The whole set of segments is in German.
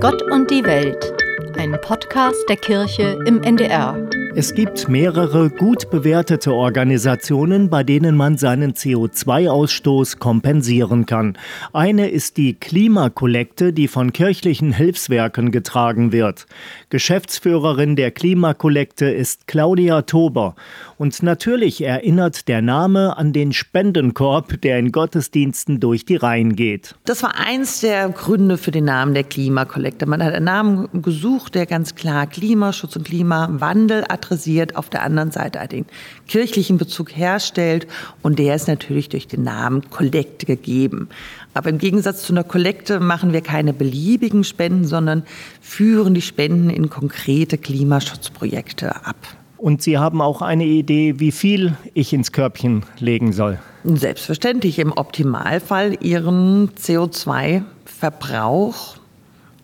Gott und die Welt, ein Podcast der Kirche im NDR. Es gibt mehrere gut bewertete Organisationen, bei denen man seinen CO2-Ausstoß kompensieren kann. Eine ist die Klimakollekte, die von kirchlichen Hilfswerken getragen wird. Geschäftsführerin der Klimakollekte ist Claudia Tober. Und natürlich erinnert der Name an den Spendenkorb, der in Gottesdiensten durch die Reihen geht. Das war eins der Gründe für den Namen der Klimakollekte. Man hat einen Namen gesucht, der ganz klar Klimaschutz und Klimawandel adressiert, auf der anderen Seite den kirchlichen Bezug herstellt und der ist natürlich durch den Namen Kollekte gegeben. Aber im Gegensatz zu einer Kollekte machen wir keine beliebigen Spenden, sondern führen die Spenden in konkrete Klimaschutzprojekte ab. Und Sie haben auch eine Idee, wie viel ich ins Körbchen legen soll? Selbstverständlich im Optimalfall Ihren CO2-Verbrauch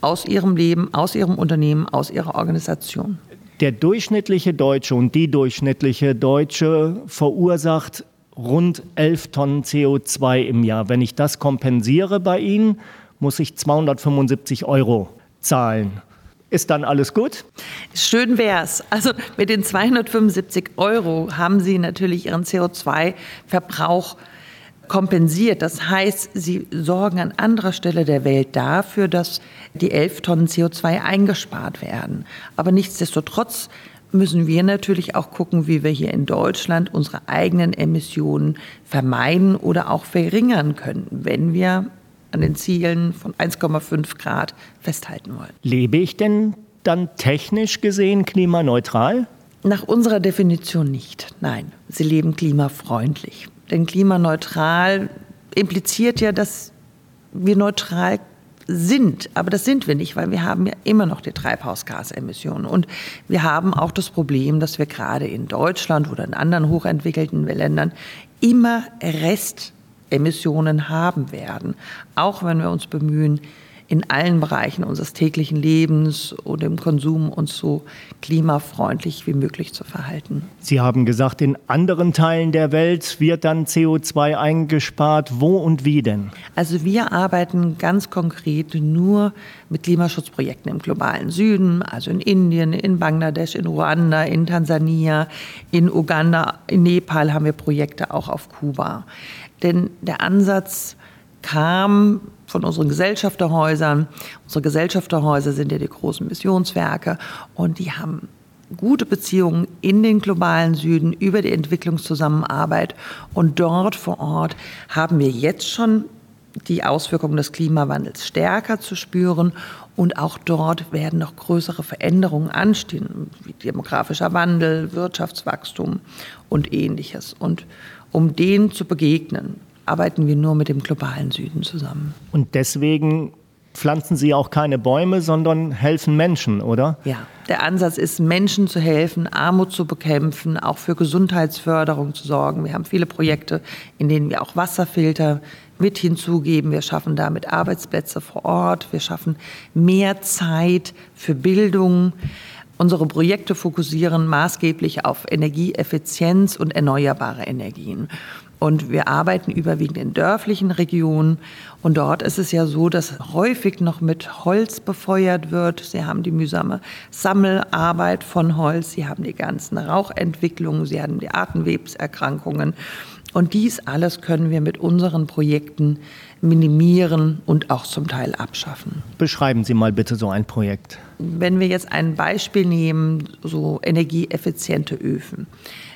aus Ihrem Leben, aus Ihrem Unternehmen, aus Ihrer Organisation. Der durchschnittliche Deutsche und die durchschnittliche Deutsche verursacht rund 11 Tonnen CO2 im Jahr. Wenn ich das kompensiere bei Ihnen, muss ich 275 Euro zahlen. Ist dann alles gut? Schön wär's. Also mit den 275 Euro haben Sie natürlich Ihren CO2-Verbrauch kompensiert. Das heißt, Sie sorgen an anderer Stelle der Welt dafür, dass die 11 Tonnen CO2 eingespart werden. Aber nichtsdestotrotz müssen wir natürlich auch gucken, wie wir hier in Deutschland unsere eigenen Emissionen vermeiden oder auch verringern können, wenn wir an den Zielen von 1,5 Grad festhalten wollen. Lebe ich denn dann technisch gesehen klimaneutral? Nach unserer Definition nicht. Nein, sie leben klimafreundlich. Denn klimaneutral impliziert ja, dass wir neutral sind. Aber das sind wir nicht, weil wir haben ja immer noch die Treibhausgasemissionen. Und wir haben auch das Problem, dass wir gerade in Deutschland oder in anderen hochentwickelten Ländern immer Restemissionen haben werden. Auch wenn wir uns bemühen, in allen Bereichen unseres täglichen Lebens und im Konsum uns so klimafreundlich wie möglich zu verhalten. Sie haben gesagt, in anderen Teilen der Welt wird dann CO2 eingespart. Wo und wie denn? Also wir arbeiten ganz konkret nur mit Klimaschutzprojekten im globalen Süden, also in Indien, in Bangladesch, in Ruanda, in Tansania, in Uganda, in Nepal haben wir Projekte auch auf Kuba. Denn der Ansatz kam von unseren Gesellschafterhäusern. Unsere Gesellschafterhäuser sind ja die großen Missionswerke und die haben gute Beziehungen in den globalen Süden über die Entwicklungszusammenarbeit. Und dort vor Ort haben wir jetzt schon die Auswirkungen des Klimawandels stärker zu spüren. Und auch dort werden noch größere Veränderungen anstehen, wie demografischer Wandel, Wirtschaftswachstum und ähnliches. Und um denen zu begegnen, arbeiten wir nur mit dem globalen Süden zusammen. Und deswegen pflanzen Sie auch keine Bäume, sondern helfen Menschen, oder? Ja, der Ansatz ist, Menschen zu helfen, Armut zu bekämpfen, auch für Gesundheitsförderung zu sorgen. Wir haben viele Projekte, in denen wir auch Wasserfilter mit hinzugeben. Wir schaffen damit Arbeitsplätze vor Ort. Wir schaffen mehr Zeit für Bildung. Unsere Projekte fokussieren maßgeblich auf Energieeffizienz und erneuerbare Energien. Und wir arbeiten überwiegend in dörflichen Regionen. Und dort ist es ja so, dass häufig noch mit Holz befeuert wird. Sie haben die mühsame Sammelarbeit von Holz, sie haben die ganzen Rauchentwicklungen, sie haben die Atemwebserkrankungen. Und dies alles können wir mit unseren Projekten minimieren und auch zum Teil abschaffen. Beschreiben Sie mal bitte so ein Projekt. Wenn wir jetzt ein Beispiel nehmen, so energieeffiziente Öfen.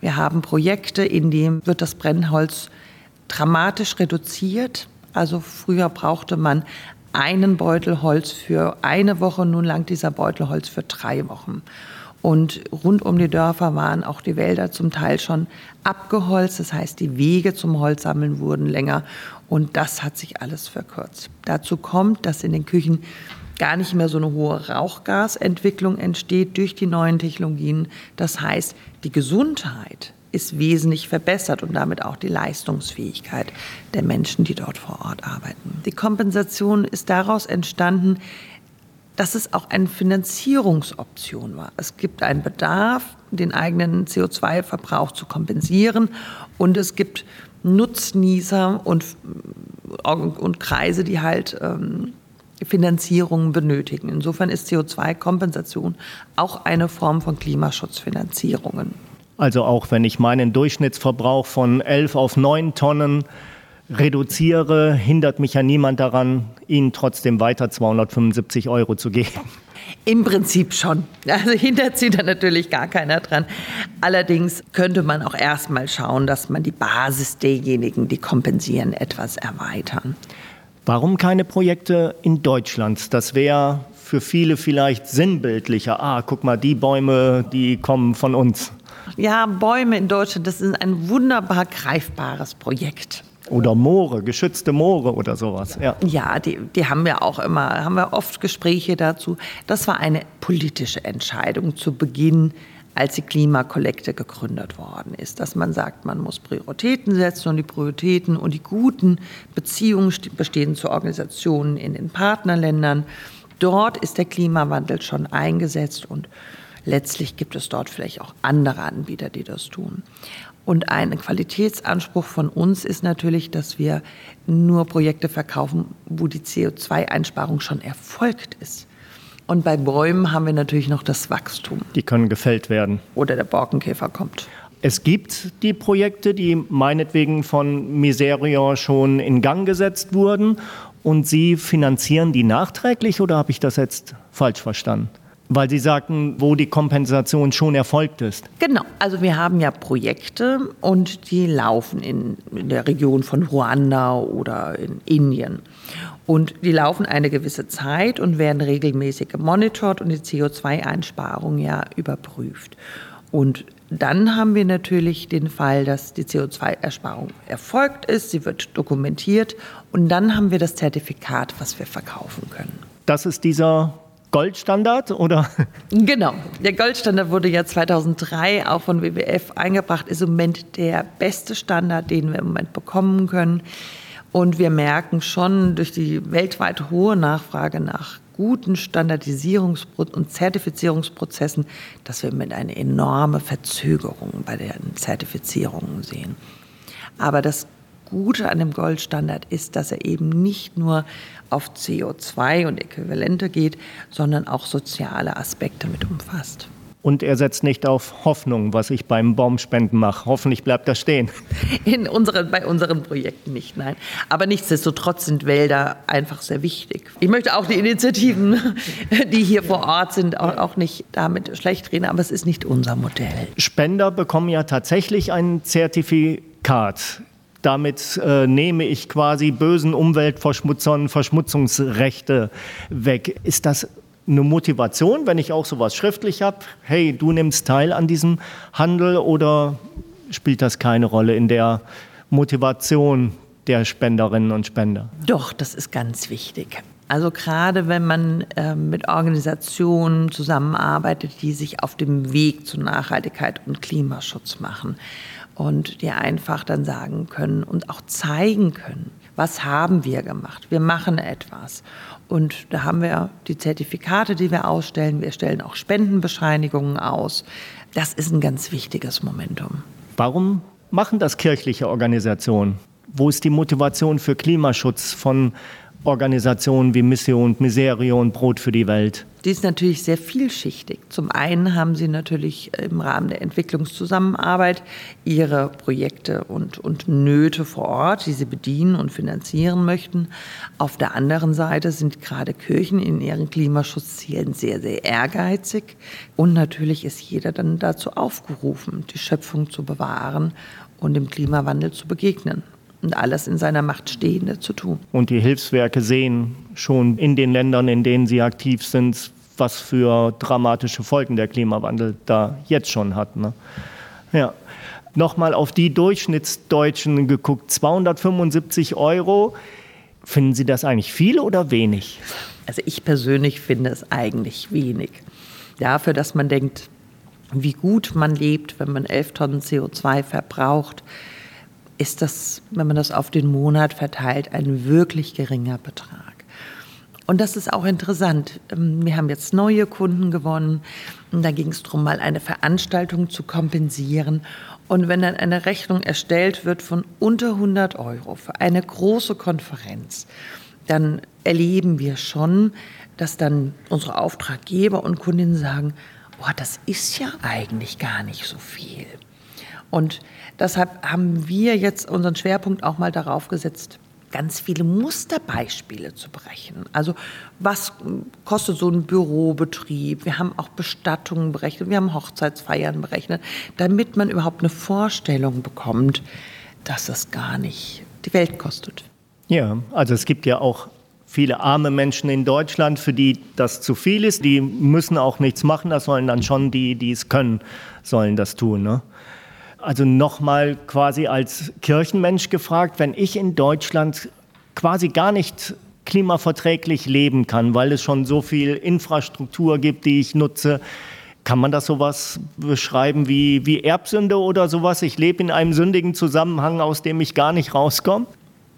Wir haben Projekte, in denen wird das Brennholz dramatisch reduziert. Also früher brauchte man einen Beutel Holz für eine Woche, nun langt dieser Beutel Holz für drei Wochen. Und rund um die Dörfer waren auch die Wälder zum Teil schon abgeholzt. Das heißt, die Wege zum Holzsammeln wurden länger. Und das hat sich alles verkürzt. Dazu kommt, dass in den Küchen gar nicht mehr so eine hohe Rauchgasentwicklung entsteht durch die neuen Technologien. Das heißt, die Gesundheit ist wesentlich verbessert und damit auch die Leistungsfähigkeit der Menschen, die dort vor Ort arbeiten. Die Kompensation ist daraus entstanden, dass es auch eine Finanzierungsoption war. Es gibt einen Bedarf, den eigenen CO2-Verbrauch zu kompensieren und es gibt Nutznießer und, und Kreise, die halt ähm, Finanzierungen benötigen. Insofern ist CO2-Kompensation auch eine Form von Klimaschutzfinanzierungen. Also auch wenn ich meinen Durchschnittsverbrauch von 11 auf 9 Tonnen reduziere, hindert mich ja niemand daran, Ihnen trotzdem weiter 275 Euro zu geben. Im Prinzip schon. Also hindert sie da natürlich gar keiner dran. Allerdings könnte man auch erstmal schauen, dass man die Basis derjenigen, die kompensieren, etwas erweitern. Warum keine Projekte in Deutschland? Das wäre für viele vielleicht sinnbildlicher. Ah, guck mal, die Bäume, die kommen von uns. Ja, Bäume in Deutschland, das ist ein wunderbar greifbares Projekt. Oder Moore, geschützte Moore oder sowas. Ja, ja die, die haben wir auch immer, haben wir oft Gespräche dazu. Das war eine politische Entscheidung zu Beginn, als die Klimakollekte gegründet worden ist, dass man sagt, man muss Prioritäten setzen und die Prioritäten und die guten Beziehungen bestehen zu Organisationen in den Partnerländern. Dort ist der Klimawandel schon eingesetzt und letztlich gibt es dort vielleicht auch andere Anbieter, die das tun. Und ein Qualitätsanspruch von uns ist natürlich, dass wir nur Projekte verkaufen, wo die CO2-Einsparung schon erfolgt ist. Und bei Bäumen haben wir natürlich noch das Wachstum. Die können gefällt werden. Oder der Borkenkäfer kommt. Es gibt die Projekte, die meinetwegen von Miserior schon in Gang gesetzt wurden und Sie finanzieren die nachträglich oder habe ich das jetzt falsch verstanden? Weil Sie sagten, wo die Kompensation schon erfolgt ist. Genau, also wir haben ja Projekte und die laufen in, in der Region von Ruanda oder in Indien. Und die laufen eine gewisse Zeit und werden regelmäßig gemonitort und die CO2-Einsparung ja überprüft. Und dann haben wir natürlich den Fall, dass die CO2-Ersparung erfolgt ist, sie wird dokumentiert und dann haben wir das Zertifikat, was wir verkaufen können. Das ist dieser Goldstandard oder? Genau, der Goldstandard wurde ja 2003 auch von WWF eingebracht, ist im Moment der beste Standard, den wir im Moment bekommen können. Und wir merken schon durch die weltweit hohe Nachfrage nach guten Standardisierungs- und Zertifizierungsprozessen, dass wir mit einer enorme Verzögerung bei den Zertifizierungen sehen. Aber das Gute an dem Goldstandard ist, dass er eben nicht nur auf CO2 und Äquivalente geht, sondern auch soziale Aspekte mit umfasst. Und er setzt nicht auf Hoffnung, was ich beim Baumspenden mache. Hoffentlich bleibt das stehen. In unseren, bei unseren Projekten nicht, nein. Aber nichtsdestotrotz sind Wälder einfach sehr wichtig. Ich möchte auch die Initiativen, die hier vor Ort sind, auch, auch nicht damit schlecht reden, aber es ist nicht unser Modell. Spender bekommen ja tatsächlich ein Zertifikat. Damit äh, nehme ich quasi bösen Umweltverschmutzern Verschmutzungsrechte weg. Ist das eine Motivation, wenn ich auch sowas schriftlich habe? Hey, du nimmst teil an diesem Handel oder spielt das keine Rolle in der Motivation der Spenderinnen und Spender? Doch, das ist ganz wichtig. Also gerade wenn man äh, mit Organisationen zusammenarbeitet, die sich auf dem Weg zu Nachhaltigkeit und Klimaschutz machen und die einfach dann sagen können und auch zeigen können, was haben wir gemacht? Wir machen etwas. Und da haben wir die Zertifikate, die wir ausstellen. Wir stellen auch Spendenbescheinigungen aus. Das ist ein ganz wichtiges Momentum. Warum machen das kirchliche Organisationen? Wo ist die Motivation für Klimaschutz von Organisationen wie Mission, Miserio und Brot für die Welt? Die ist natürlich sehr vielschichtig. Zum einen haben sie natürlich im Rahmen der Entwicklungszusammenarbeit ihre Projekte und, und Nöte vor Ort, die sie bedienen und finanzieren möchten. Auf der anderen Seite sind gerade Kirchen in ihren Klimaschutzzielen sehr, sehr ehrgeizig. Und natürlich ist jeder dann dazu aufgerufen, die Schöpfung zu bewahren und dem Klimawandel zu begegnen und alles in seiner Macht Stehende zu tun. Und die Hilfswerke sehen schon in den Ländern, in denen sie aktiv sind, was für dramatische Folgen der Klimawandel da jetzt schon hat. Ne? Ja. Nochmal auf die Durchschnittsdeutschen geguckt, 275 Euro. Finden Sie das eigentlich viel oder wenig? Also ich persönlich finde es eigentlich wenig. Dafür, dass man denkt, wie gut man lebt, wenn man 11 Tonnen CO2 verbraucht, ist das, wenn man das auf den Monat verteilt, ein wirklich geringer Betrag. Und das ist auch interessant. Ähm, wir haben jetzt neue Kunden gewonnen. Und da ging es darum, mal eine Veranstaltung zu kompensieren. Und wenn dann eine Rechnung erstellt wird von unter 100 Euro für eine große Konferenz, dann erleben wir schon, dass dann unsere Auftraggeber und Kundinnen sagen, boah, das ist ja eigentlich gar nicht so viel. Und deshalb haben wir jetzt unseren Schwerpunkt auch mal darauf gesetzt, ganz viele Musterbeispiele zu berechnen. Also was kostet so ein Bürobetrieb? Wir haben auch Bestattungen berechnet, wir haben Hochzeitsfeiern berechnet, damit man überhaupt eine Vorstellung bekommt, dass es gar nicht die Welt kostet. Ja, also es gibt ja auch viele arme Menschen in Deutschland, für die das zu viel ist. Die müssen auch nichts machen, das sollen dann schon die, die es können, sollen das tun. Ne? Also nochmal quasi als Kirchenmensch gefragt, wenn ich in Deutschland quasi gar nicht klimaverträglich leben kann, weil es schon so viel Infrastruktur gibt, die ich nutze, kann man das sowas beschreiben wie, wie Erbsünde oder sowas? Ich lebe in einem sündigen Zusammenhang, aus dem ich gar nicht rauskomme?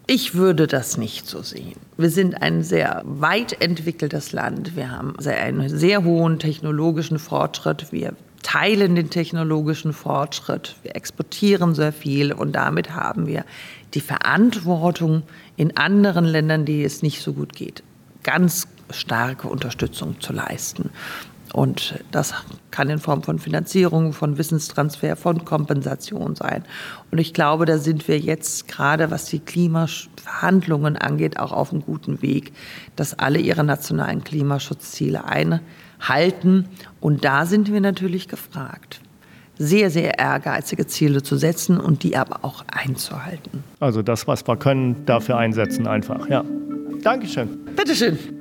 Ich würde das nicht so sehen. Wir sind ein sehr weit entwickeltes Land. Wir haben einen sehr hohen technologischen Fortschritt. Wir teilen den technologischen Fortschritt, wir exportieren sehr viel und damit haben wir die Verantwortung in anderen Ländern, die es nicht so gut geht, ganz starke Unterstützung zu leisten. Und das kann in Form von Finanzierung, von Wissenstransfer, von Kompensation sein. Und ich glaube, da sind wir jetzt gerade, was die Klimaverhandlungen angeht, auch auf einem guten Weg, dass alle ihre nationalen Klimaschutzziele einhalten halten. Und da sind wir natürlich gefragt sehr, sehr ehrgeizige Ziele zu setzen und die aber auch einzuhalten. Also das, was wir können, dafür einsetzen einfach, ja. Dankeschön. Bitteschön.